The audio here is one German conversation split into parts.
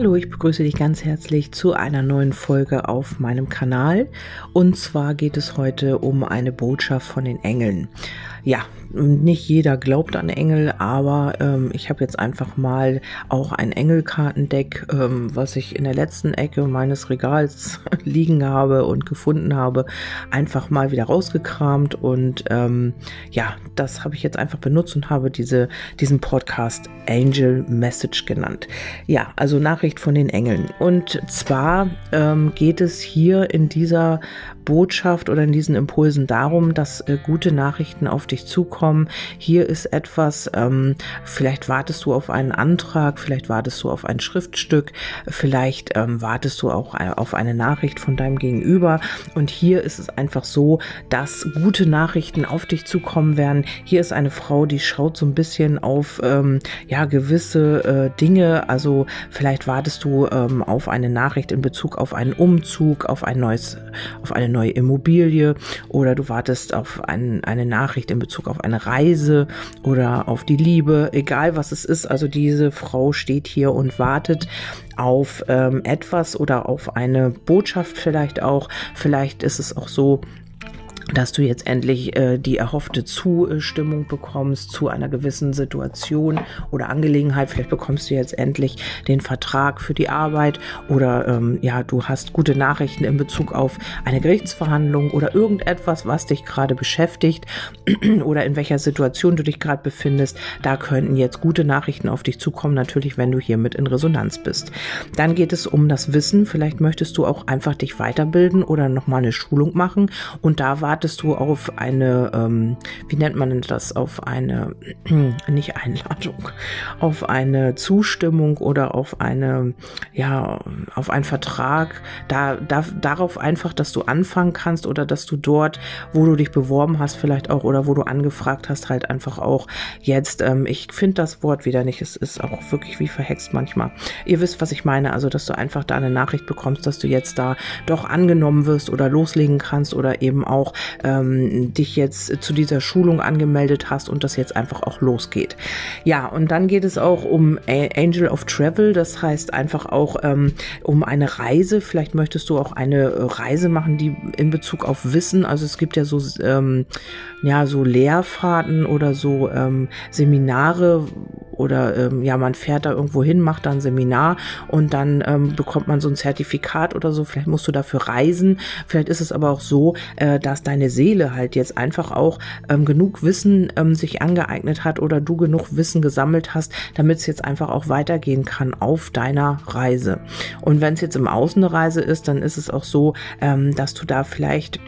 Hallo, ich begrüße dich ganz herzlich zu einer neuen Folge auf meinem Kanal. Und zwar geht es heute um eine Botschaft von den Engeln. Ja, nicht jeder glaubt an Engel, aber ähm, ich habe jetzt einfach mal auch ein Engelkartendeck, ähm, was ich in der letzten Ecke meines Regals liegen habe und gefunden habe, einfach mal wieder rausgekramt und ähm, ja, das habe ich jetzt einfach benutzt und habe diese, diesen Podcast Angel Message genannt. Ja, also Nachricht von den Engeln. Und zwar ähm, geht es hier in dieser Botschaft oder in diesen Impulsen darum, dass äh, gute Nachrichten auf dich zukommen. Hier ist etwas, ähm, vielleicht wartest du auf einen Antrag, vielleicht wartest du auf ein Schriftstück, vielleicht ähm, wartest du auch äh, auf eine Nachricht von deinem Gegenüber. Und hier ist es einfach so, dass gute Nachrichten auf dich zukommen werden. Hier ist eine Frau, die schaut so ein bisschen auf ähm, ja gewisse äh, Dinge. Also vielleicht wartest du ähm, auf eine Nachricht in Bezug auf einen Umzug, auf ein neues, auf eine neue Immobilie oder du wartest auf ein, eine Nachricht in Bezug auf eine Reise oder auf die Liebe, egal was es ist. Also diese Frau steht hier und wartet auf ähm, etwas oder auf eine Botschaft vielleicht auch. Vielleicht ist es auch so, dass du jetzt endlich äh, die erhoffte Zustimmung bekommst zu einer gewissen Situation oder Angelegenheit. Vielleicht bekommst du jetzt endlich den Vertrag für die Arbeit oder ähm, ja, du hast gute Nachrichten in Bezug auf eine Gerichtsverhandlung oder irgendetwas, was dich gerade beschäftigt oder in welcher Situation du dich gerade befindest. Da könnten jetzt gute Nachrichten auf dich zukommen, natürlich, wenn du hiermit in Resonanz bist. Dann geht es um das Wissen. Vielleicht möchtest du auch einfach dich weiterbilden oder nochmal eine Schulung machen und da war wartest du auf eine, ähm, wie nennt man das, auf eine, nicht Einladung, auf eine Zustimmung oder auf eine, ja, auf einen Vertrag, da, da, darauf einfach, dass du anfangen kannst oder dass du dort, wo du dich beworben hast, vielleicht auch oder wo du angefragt hast, halt einfach auch jetzt, ähm, ich finde das Wort wieder nicht, es ist auch wirklich wie verhext manchmal. Ihr wisst, was ich meine, also dass du einfach da eine Nachricht bekommst, dass du jetzt da doch angenommen wirst oder loslegen kannst oder eben auch ähm, dich jetzt zu dieser Schulung angemeldet hast und das jetzt einfach auch losgeht. Ja, und dann geht es auch um Angel of Travel, das heißt einfach auch ähm, um eine Reise. Vielleicht möchtest du auch eine Reise machen, die in Bezug auf Wissen, also es gibt ja so, ähm, ja, so Lehrfahrten oder so ähm, Seminare, oder ähm, ja, man fährt da irgendwo hin, macht da ein Seminar und dann ähm, bekommt man so ein Zertifikat oder so. Vielleicht musst du dafür reisen. Vielleicht ist es aber auch so, äh, dass deine Seele halt jetzt einfach auch ähm, genug Wissen ähm, sich angeeignet hat oder du genug Wissen gesammelt hast, damit es jetzt einfach auch weitergehen kann auf deiner Reise. Und wenn es jetzt im Außen eine Reise ist, dann ist es auch so, ähm, dass du da vielleicht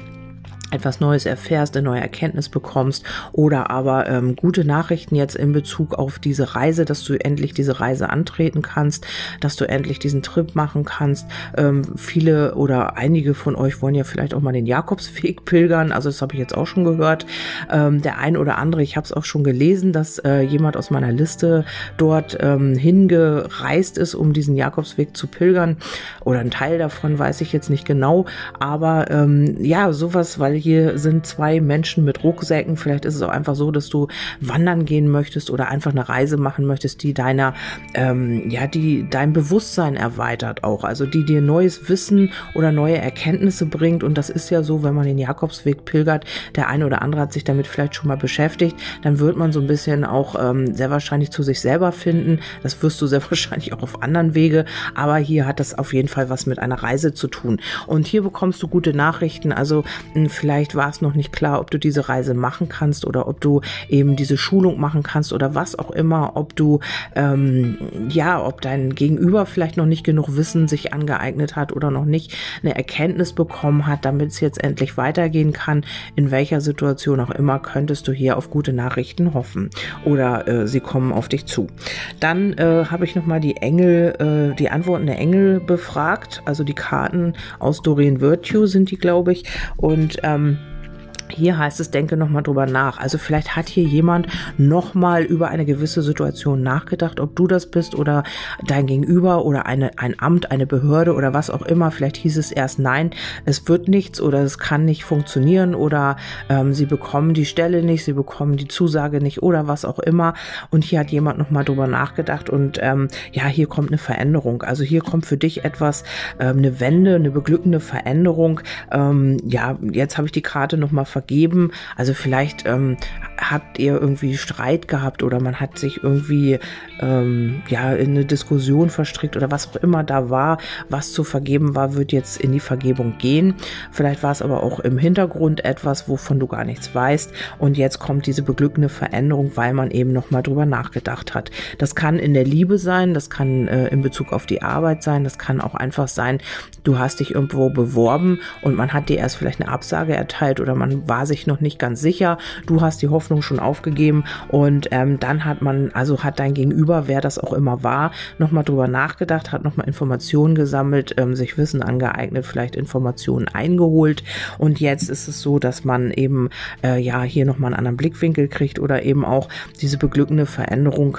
etwas Neues erfährst, eine neue Erkenntnis bekommst oder aber ähm, gute Nachrichten jetzt in Bezug auf diese Reise, dass du endlich diese Reise antreten kannst, dass du endlich diesen Trip machen kannst. Ähm, viele oder einige von euch wollen ja vielleicht auch mal den Jakobsweg pilgern, also das habe ich jetzt auch schon gehört. Ähm, der ein oder andere, ich habe es auch schon gelesen, dass äh, jemand aus meiner Liste dort ähm, hingereist ist, um diesen Jakobsweg zu pilgern oder ein Teil davon weiß ich jetzt nicht genau, aber ähm, ja, sowas, weil hier sind zwei Menschen mit Rucksäcken. Vielleicht ist es auch einfach so, dass du wandern gehen möchtest oder einfach eine Reise machen möchtest, die deiner, ähm, ja, die dein Bewusstsein erweitert auch. Also die dir neues Wissen oder neue Erkenntnisse bringt. Und das ist ja so, wenn man den Jakobsweg pilgert, der eine oder andere hat sich damit vielleicht schon mal beschäftigt, dann wird man so ein bisschen auch ähm, sehr wahrscheinlich zu sich selber finden. Das wirst du sehr wahrscheinlich auch auf anderen Wege. Aber hier hat das auf jeden Fall was mit einer Reise zu tun. Und hier bekommst du gute Nachrichten. Also vielleicht vielleicht war es noch nicht klar, ob du diese Reise machen kannst oder ob du eben diese Schulung machen kannst oder was auch immer, ob du ähm, ja, ob dein Gegenüber vielleicht noch nicht genug Wissen sich angeeignet hat oder noch nicht eine Erkenntnis bekommen hat, damit es jetzt endlich weitergehen kann. In welcher Situation auch immer könntest du hier auf gute Nachrichten hoffen oder äh, sie kommen auf dich zu. Dann äh, habe ich noch mal die Engel, äh, die Antworten der Engel befragt, also die Karten aus Doreen Virtue sind die, glaube ich, und ähm, Um, Hier heißt es, denke nochmal drüber nach. Also vielleicht hat hier jemand nochmal über eine gewisse Situation nachgedacht, ob du das bist oder dein Gegenüber oder eine, ein Amt, eine Behörde oder was auch immer. Vielleicht hieß es erst nein, es wird nichts oder es kann nicht funktionieren oder ähm, sie bekommen die Stelle nicht, sie bekommen die Zusage nicht oder was auch immer. Und hier hat jemand nochmal drüber nachgedacht und ähm, ja, hier kommt eine Veränderung. Also hier kommt für dich etwas, ähm, eine Wende, eine beglückende Veränderung. Ähm, ja, jetzt habe ich die Karte nochmal vergessen vergeben. Also vielleicht ähm, habt ihr irgendwie Streit gehabt oder man hat sich irgendwie ähm, ja in eine Diskussion verstrickt oder was auch immer da war, was zu vergeben war, wird jetzt in die Vergebung gehen. Vielleicht war es aber auch im Hintergrund etwas, wovon du gar nichts weißt und jetzt kommt diese beglückende Veränderung, weil man eben noch mal drüber nachgedacht hat. Das kann in der Liebe sein, das kann äh, in Bezug auf die Arbeit sein, das kann auch einfach sein, du hast dich irgendwo beworben und man hat dir erst vielleicht eine Absage erteilt oder man war sich noch nicht ganz sicher. Du hast die Hoffnung schon aufgegeben und ähm, dann hat man, also hat dein Gegenüber, wer das auch immer war, nochmal drüber nachgedacht, hat nochmal Informationen gesammelt, ähm, sich Wissen angeeignet, vielleicht Informationen eingeholt und jetzt ist es so, dass man eben äh, ja hier nochmal einen anderen Blickwinkel kriegt oder eben auch diese beglückende Veränderung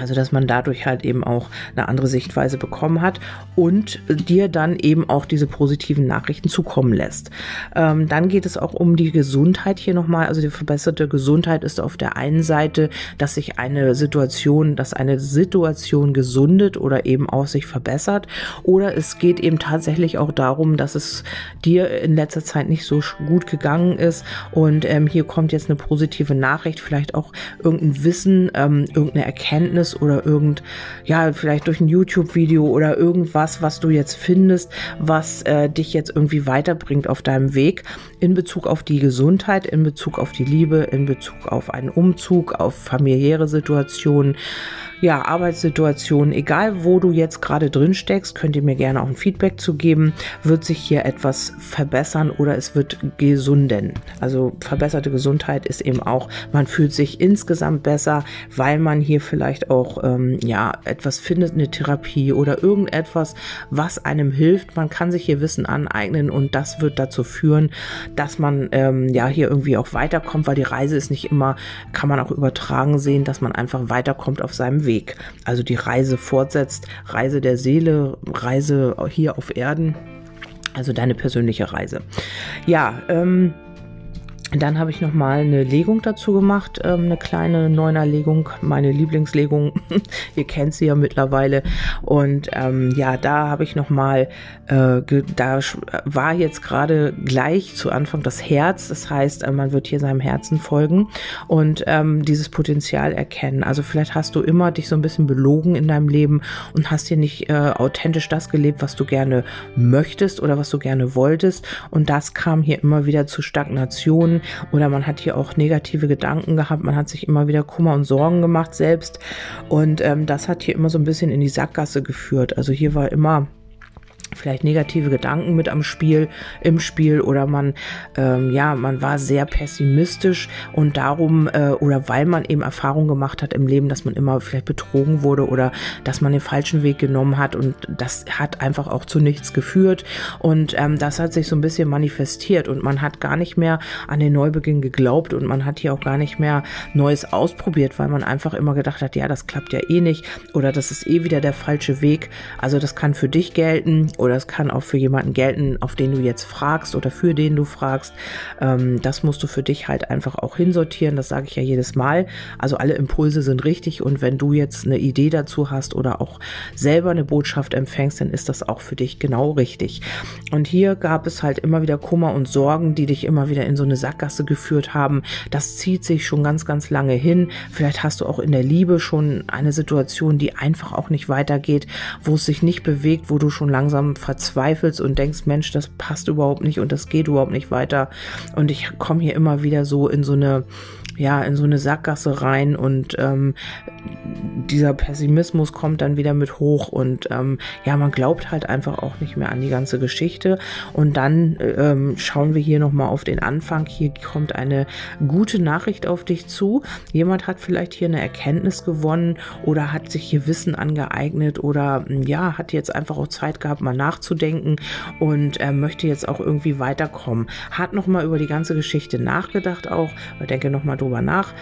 also, dass man dadurch halt eben auch eine andere Sichtweise bekommen hat und dir dann eben auch diese positiven Nachrichten zukommen lässt. Ähm, dann geht es auch um die Gesundheit hier nochmal. Also die verbesserte Gesundheit ist auf der einen Seite, dass sich eine Situation, dass eine Situation gesundet oder eben auch sich verbessert. Oder es geht eben tatsächlich auch darum, dass es dir in letzter Zeit nicht so gut gegangen ist. Und ähm, hier kommt jetzt eine positive Nachricht, vielleicht auch irgendein Wissen, ähm, irgendeine Erkenntnis ist oder irgend, ja, vielleicht durch ein YouTube-Video oder irgendwas, was du jetzt findest, was äh, dich jetzt irgendwie weiterbringt auf deinem Weg in Bezug auf die Gesundheit, in Bezug auf die Liebe, in Bezug auf einen Umzug, auf familiäre Situationen ja, Arbeitssituation, egal wo du jetzt gerade drin steckst, könnt ihr mir gerne auch ein Feedback zu geben. Wird sich hier etwas verbessern oder es wird gesunden? Also verbesserte Gesundheit ist eben auch, man fühlt sich insgesamt besser, weil man hier vielleicht auch ähm, ja etwas findet, eine Therapie oder irgendetwas, was einem hilft. Man kann sich hier Wissen aneignen und das wird dazu führen, dass man ähm, ja hier irgendwie auch weiterkommt, weil die Reise ist nicht immer, kann man auch übertragen sehen, dass man einfach weiterkommt auf seinem Weg. Weg. Also die Reise fortsetzt, Reise der Seele, Reise hier auf Erden. Also deine persönliche Reise. Ja, ähm, dann habe ich noch mal eine Legung dazu gemacht, ähm, eine kleine Neunerlegung, meine Lieblingslegung. Ihr kennt sie ja mittlerweile. Und ähm, ja, da habe ich noch mal, äh, da war jetzt gerade gleich zu Anfang das Herz. Das heißt, äh, man wird hier seinem Herzen folgen und ähm, dieses Potenzial erkennen. Also vielleicht hast du immer dich so ein bisschen belogen in deinem Leben und hast hier nicht äh, authentisch das gelebt, was du gerne möchtest oder was du gerne wolltest. Und das kam hier immer wieder zu Oder man hat hier auch negative Gedanken gehabt, man hat sich immer wieder Kummer und Sorgen gemacht selbst und ähm, das hat hier immer so ein bisschen in die Sackgasse geführt. Also hier war immer vielleicht negative Gedanken mit am Spiel, im Spiel oder man, ähm, ja, man war sehr pessimistisch und darum äh, oder weil man eben Erfahrung gemacht hat im Leben, dass man immer vielleicht betrogen wurde oder dass man den falschen Weg genommen hat und das hat einfach auch zu nichts geführt und ähm, das hat sich so ein bisschen manifestiert und man hat gar nicht mehr an den Neubeginn geglaubt und man hat hier auch gar nicht mehr Neues ausprobiert, weil man einfach immer gedacht hat, ja, das klappt ja eh nicht oder das ist eh wieder der falsche Weg. Also das kann für dich gelten oder es kann auch für jemanden gelten, auf den du jetzt fragst oder für den du fragst. Ähm, das musst du für dich halt einfach auch hinsortieren. Das sage ich ja jedes Mal. Also alle Impulse sind richtig und wenn du jetzt eine Idee dazu hast oder auch selber eine Botschaft empfängst, dann ist das auch für dich genau richtig. Und hier gab es halt immer wieder Kummer und Sorgen, die dich immer wieder in so eine Sackgasse geführt haben. Das zieht sich schon ganz, ganz lange hin. Vielleicht hast du auch in der Liebe schon eine Situation, die einfach auch nicht weitergeht, wo es sich nicht bewegt, wo du schon langsam verzweifelst und denkst, Mensch, das passt überhaupt nicht und das geht überhaupt nicht weiter. Und ich komme hier immer wieder so in so eine ja, in so eine Sackgasse rein und ähm, dieser Pessimismus kommt dann wieder mit hoch und ähm, ja, man glaubt halt einfach auch nicht mehr an die ganze Geschichte. Und dann ähm, schauen wir hier nochmal auf den Anfang. Hier kommt eine gute Nachricht auf dich zu. Jemand hat vielleicht hier eine Erkenntnis gewonnen oder hat sich hier Wissen angeeignet oder ja, hat jetzt einfach auch Zeit gehabt, mal nachzudenken und äh, möchte jetzt auch irgendwie weiterkommen. Hat nochmal über die ganze Geschichte nachgedacht auch, denke nochmal drüber nach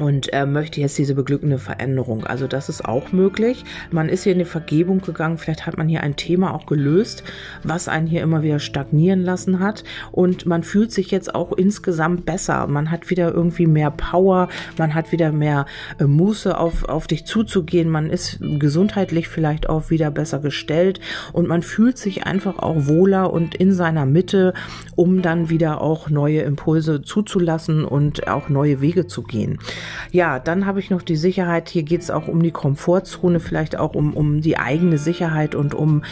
und äh, möchte jetzt diese beglückende Veränderung. Also das ist auch möglich. Man ist hier in die Vergebung gegangen. Vielleicht hat man hier ein Thema auch gelöst, was einen hier immer wieder stagnieren lassen hat. Und man fühlt sich jetzt auch insgesamt besser. Man hat wieder irgendwie mehr Power. Man hat wieder mehr äh, Muße auf, auf dich zuzugehen. Man ist gesundheitlich vielleicht auch wieder besser gestellt. Und man fühlt sich einfach auch wohler und in seiner Mitte, um dann wieder auch neue Impulse zuzulassen und auch neue Wege zu gehen. Ja, dann habe ich noch die Sicherheit, hier geht es auch um die Komfortzone, vielleicht auch um, um die eigene Sicherheit und um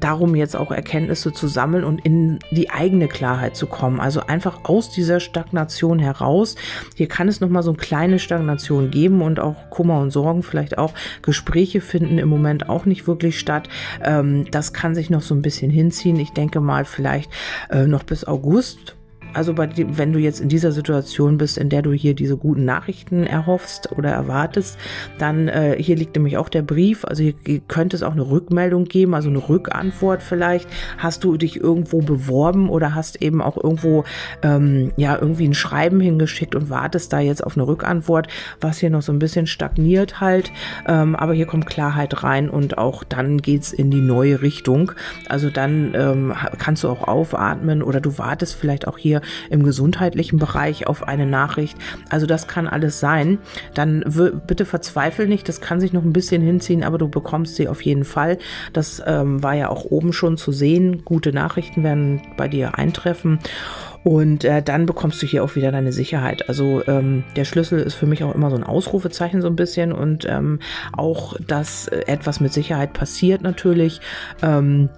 darum jetzt auch Erkenntnisse zu sammeln und in die eigene Klarheit zu kommen. Also einfach aus dieser Stagnation heraus. Hier kann es nochmal so eine kleine Stagnation geben und auch Kummer und Sorgen, vielleicht auch Gespräche finden im Moment auch nicht wirklich statt. Ähm, das kann sich noch so ein bisschen hinziehen. Ich denke mal vielleicht äh, noch bis August also bei dem, wenn du jetzt in dieser Situation bist, in der du hier diese guten Nachrichten erhoffst oder erwartest, dann äh, hier liegt nämlich auch der Brief. Also hier könnte es auch eine Rückmeldung geben, also eine Rückantwort vielleicht. Hast du dich irgendwo beworben oder hast eben auch irgendwo ähm, ja irgendwie ein Schreiben hingeschickt und wartest da jetzt auf eine Rückantwort, was hier noch so ein bisschen stagniert halt. Ähm, aber hier kommt Klarheit rein und auch dann geht's in die neue Richtung. Also dann ähm, kannst du auch aufatmen oder du wartest vielleicht auch hier hier im gesundheitlichen Bereich auf eine Nachricht. Also das kann alles sein. Dann bitte verzweifel nicht, das kann sich noch ein bisschen hinziehen, aber du bekommst sie auf jeden Fall. Das ähm, war ja auch oben schon zu sehen. Gute Nachrichten werden bei dir eintreffen. Und äh, dann bekommst du hier auch wieder deine Sicherheit. Also ähm, der Schlüssel ist für mich auch immer so ein Ausrufezeichen so ein bisschen und ähm, auch, dass etwas mit Sicherheit passiert natürlich. Ähm,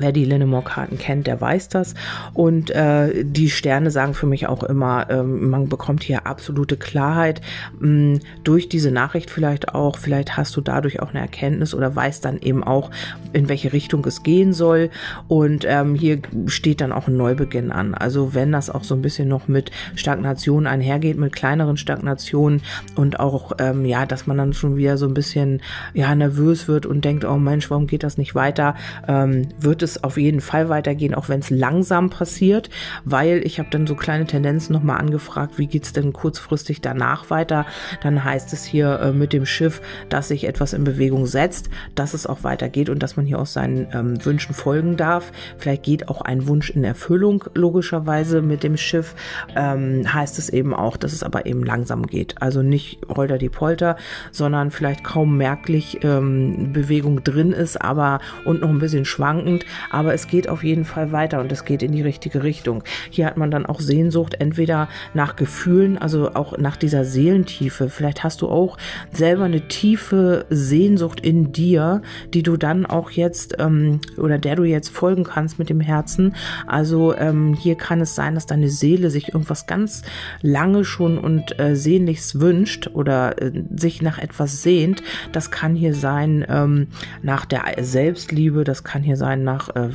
Wer die Linnemore-Karten kennt, der weiß das. Und äh, die Sterne sagen für mich auch immer, ähm, man bekommt hier absolute Klarheit mh, mm, durch diese Nachricht vielleicht auch. Vielleicht hast du dadurch auch eine Erkenntnis oder weißt dann eben auch, in welche Richtung es gehen soll. Und ähm, hier steht dann auch ein Neubeginn an. Also wenn das auch so ein bisschen noch mit Stagnation einhergeht, mit kleineren Stagnationen und auch, ähm, ja, dass man dann schon wieder so ein bisschen, ja, nervös wird und denkt, oh Mensch, warum geht das nicht weiter, ähm, wird es es auf jeden Fall weitergehen, auch wenn es langsam passiert, weil ich habe dann so kleine Tendenzen nochmal angefragt, wie geht es denn kurzfristig danach weiter? Dann heißt es hier äh, mit dem Schiff, dass sich etwas in Bewegung setzt, dass es auch weitergeht und dass man hier auch seinen ähm, Wünschen folgen darf. Vielleicht geht auch ein Wunsch in Erfüllung, logischerweise mit dem Schiff. Ähm, heißt es eben auch, dass es aber eben langsam geht. Also nicht holter die Polter, sondern vielleicht kaum merklich ähm, Bewegung drin ist, aber und noch ein bisschen schwankend, aber es geht auf jeden Fall weiter und es geht in die richtige Richtung. Hier hat man dann auch Sehnsucht, entweder nach Gefühlen, also auch nach dieser Seelentiefe. Vielleicht hast du auch selber eine tiefe Sehnsucht in dir, die du dann auch jetzt ähm, oder der du jetzt folgen kannst mit dem Herzen. Also ähm, hier kann es sein, dass deine Seele sich irgendwas ganz lange schon und äh, sehnlichst wünscht oder äh, sich nach etwas sehnt. Das kann hier sein ähm, nach der Selbstliebe, das kann hier sein nach äh,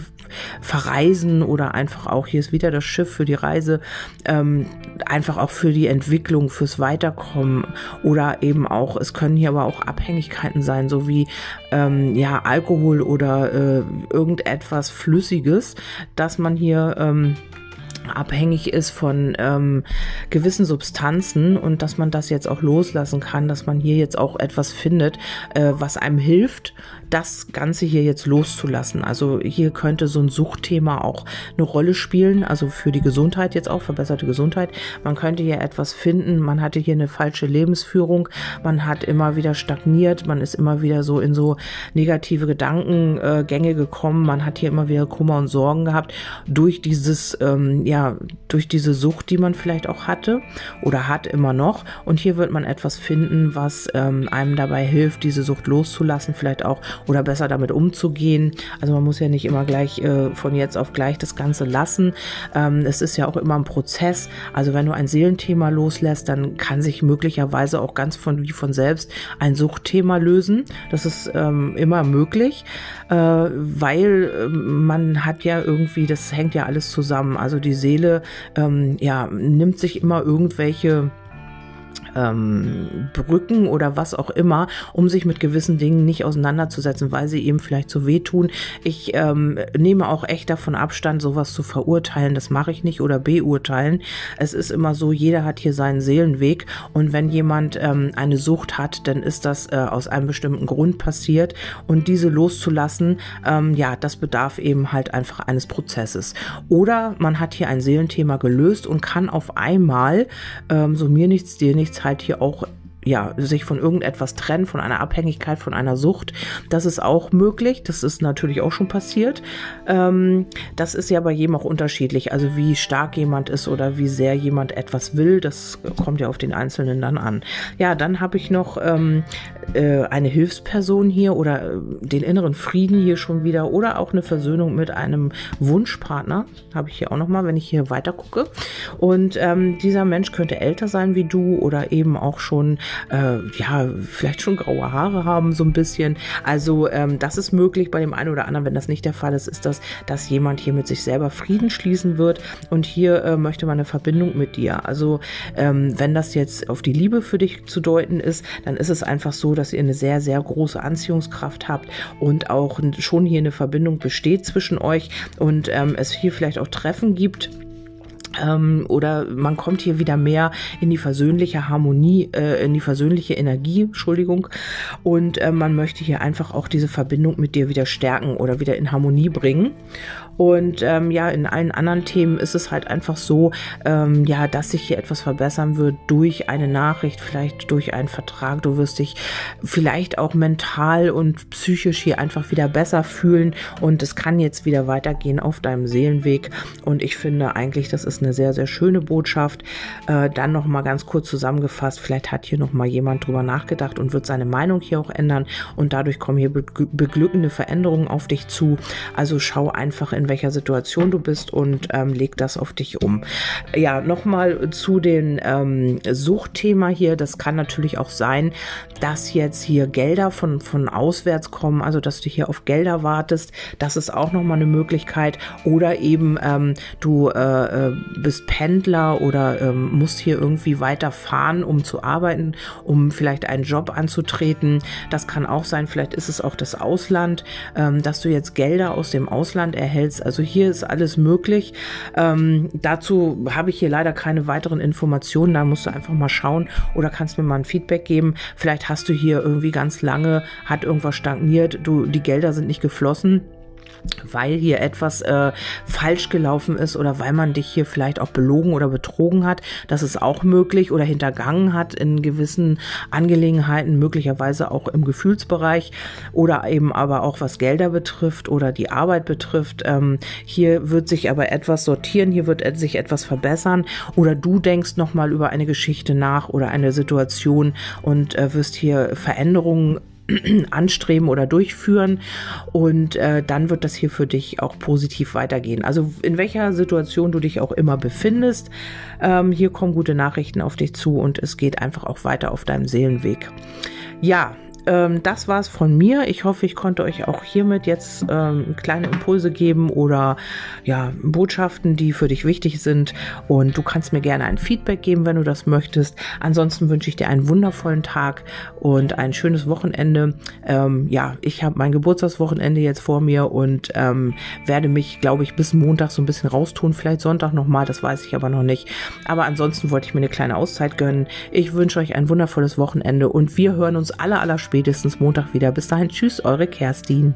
verreisen oder einfach auch, hier ist wieder das Schiff für die Reise, ähm, einfach auch für die Entwicklung, fürs Weiterkommen oder eben auch, es können hier aber auch Abhängigkeiten sein, so wie ähm, ja Alkohol oder äh, irgendetwas Flüssiges, dass man hier ähm, abhängig ist von ähm, gewissen Substanzen und dass man das jetzt auch loslassen kann, dass man hier jetzt auch etwas findet, äh, was einem hilft, das Ganze hier jetzt loszulassen. Also hier könnte so ein Suchtthema auch eine Rolle spielen, also für die Gesundheit jetzt auch, verbesserte Gesundheit. Man könnte hier etwas finden, man hatte hier eine falsche Lebensführung, man hat immer wieder stagniert, man ist immer wieder so in so negative Gedankengänge gekommen, man hat hier immer wieder Kummer und Sorgen gehabt. Durch dieses, ähm, ja, durch diese Sucht, die man vielleicht auch hatte oder hat immer noch. Und hier wird man etwas finden, was ähm, einem dabei hilft, diese Sucht loszulassen, vielleicht auch oder besser damit umzugehen. Also man muss ja nicht immer gleich äh, von jetzt auf gleich das Ganze lassen. Ähm, es ist ja auch immer ein Prozess. Also wenn du ein Seelenthema loslässt, dann kann sich möglicherweise auch ganz von wie von selbst ein Suchtthema lösen. Das ist ähm, immer möglich, äh, weil äh, man hat ja irgendwie, das hängt ja alles zusammen. Also die Seele ähm, ja nimmt sich immer irgendwelche ähm, Brücken oder was auch immer, um sich mit gewissen Dingen nicht auseinanderzusetzen, weil sie eben vielleicht so wehtun. Ich ähm, nehme auch echt davon Abstand, sowas zu verurteilen. Das mache ich nicht oder beurteilen. Es ist immer so, jeder hat hier seinen Seelenweg und wenn jemand ähm, eine Sucht hat, dann ist das äh, aus einem bestimmten Grund passiert und diese loszulassen, ähm, ja, das bedarf eben halt einfach eines Prozesses. Oder man hat hier ein Seelenthema gelöst und kann auf einmal, ähm, so mir nichts, dir nichts, halt hier auch ja, sich von irgendetwas trennen, von einer Abhängigkeit, von einer Sucht. Das ist auch möglich. Das ist natürlich auch schon passiert. Ähm, das ist ja bei jedem auch unterschiedlich. Also wie stark jemand ist oder wie sehr jemand etwas will, das kommt ja auf den Einzelnen dann an. Ja, dann habe ich noch ähm, äh, eine Hilfsperson hier oder äh, den inneren Frieden hier schon wieder oder auch eine Versöhnung mit einem Wunschpartner. Habe ich hier auch nochmal, wenn ich hier weiter gucke. Und ähm, dieser Mensch könnte älter sein wie du oder eben auch schon äh, ja, vielleicht schon graue Haare haben, so ein bisschen. Also ähm, das ist möglich bei dem einen oder anderen. Wenn das nicht der Fall ist, ist das, dass jemand hier mit sich selber Frieden schließen wird und hier äh, möchte man eine Verbindung mit dir. Also ähm, wenn das jetzt auf die Liebe für dich zu deuten ist, dann ist es einfach so, dass ihr eine sehr, sehr große Anziehungskraft habt und auch schon hier eine Verbindung besteht zwischen euch und ähm, es hier vielleicht auch Treffen gibt ähm, oder man kommt hier wieder mehr in die versöhnliche Harmonie, äh, in die versöhnliche Energie, Entschuldigung. Und äh, man möchte hier einfach auch diese Verbindung mit dir wieder stärken oder wieder in Harmonie bringen. Und ähm, ja, in allen anderen Themen ist es halt einfach so, ähm, ja, dass sich hier etwas verbessern wird durch eine Nachricht, vielleicht durch einen Vertrag. Du wirst dich vielleicht auch mental und psychisch hier einfach wieder besser fühlen und es kann jetzt wieder weitergehen auf deinem Seelenweg. Und ich finde eigentlich, das ist eine sehr, sehr schöne Botschaft. Äh, dann noch mal ganz kurz zusammengefasst, vielleicht hat hier noch mal jemand drüber nachgedacht und wird seine Meinung hier auch ändern und dadurch kommen hier beglückende Veränderungen auf dich zu. Also schau einfach in welcher Situation du bist und ähm, leg das auf dich um. Ja, nochmal zu dem ähm, Suchtthema hier. Das kann natürlich auch sein, dass jetzt hier Gelder von, von auswärts kommen, also dass du hier auf Gelder wartest. Das ist auch nochmal eine Möglichkeit. Oder eben ähm, du äh, äh, bist Pendler oder ähm, musst hier irgendwie weiter fahren, um zu arbeiten, um vielleicht einen Job anzutreten. Das kann auch sein. Vielleicht ist es auch das Ausland, ähm, dass du jetzt Gelder aus dem Ausland erhältst also hier ist alles möglich. Ähm, dazu habe ich hier leider keine weiteren Informationen. Da musst du einfach mal schauen oder kannst mir mal ein Feedback geben. Vielleicht hast du hier irgendwie ganz lange, hat irgendwas stagniert, du, die Gelder sind nicht geflossen weil hier etwas äh, falsch gelaufen ist oder weil man dich hier vielleicht auch belogen oder betrogen hat. Das ist auch möglich oder hintergangen hat in gewissen Angelegenheiten, möglicherweise auch im Gefühlsbereich oder eben aber auch was Gelder betrifft oder die Arbeit betrifft. Ähm, hier wird sich aber etwas sortieren, hier wird sich etwas verbessern oder du denkst nochmal über eine Geschichte nach oder eine Situation und äh, wirst hier Veränderungen anstreben oder durchführen und äh, dann wird das hier für dich auch positiv weitergehen. Also in welcher Situation du dich auch immer befindest, ähm, hier kommen gute Nachrichten auf dich zu und es geht einfach auch weiter auf deinem Seelenweg. Ja, ähm, das war's von mir. Ich hoffe, ich konnte euch auch hiermit jetzt ähm, kleine Impulse geben oder ja, Botschaften, die für dich wichtig sind. Und du kannst mir gerne ein Feedback geben, wenn du das möchtest. Ansonsten wünsche ich dir einen wundervollen Tag und ein schönes Wochenende. Ähm, ja, ich habe mein Geburtstagswochenende jetzt vor mir und ähm, werde mich, glaube ich, bis Montag so ein bisschen raustun. Vielleicht Sonntag nochmal, das weiß ich aber noch nicht. Aber ansonsten wollte ich mir eine kleine Auszeit gönnen. Ich wünsche euch ein wundervolles Wochenende und wir hören uns alle aller spätestens Montag wieder. Bis dahin, tschüss, eure Kerstin.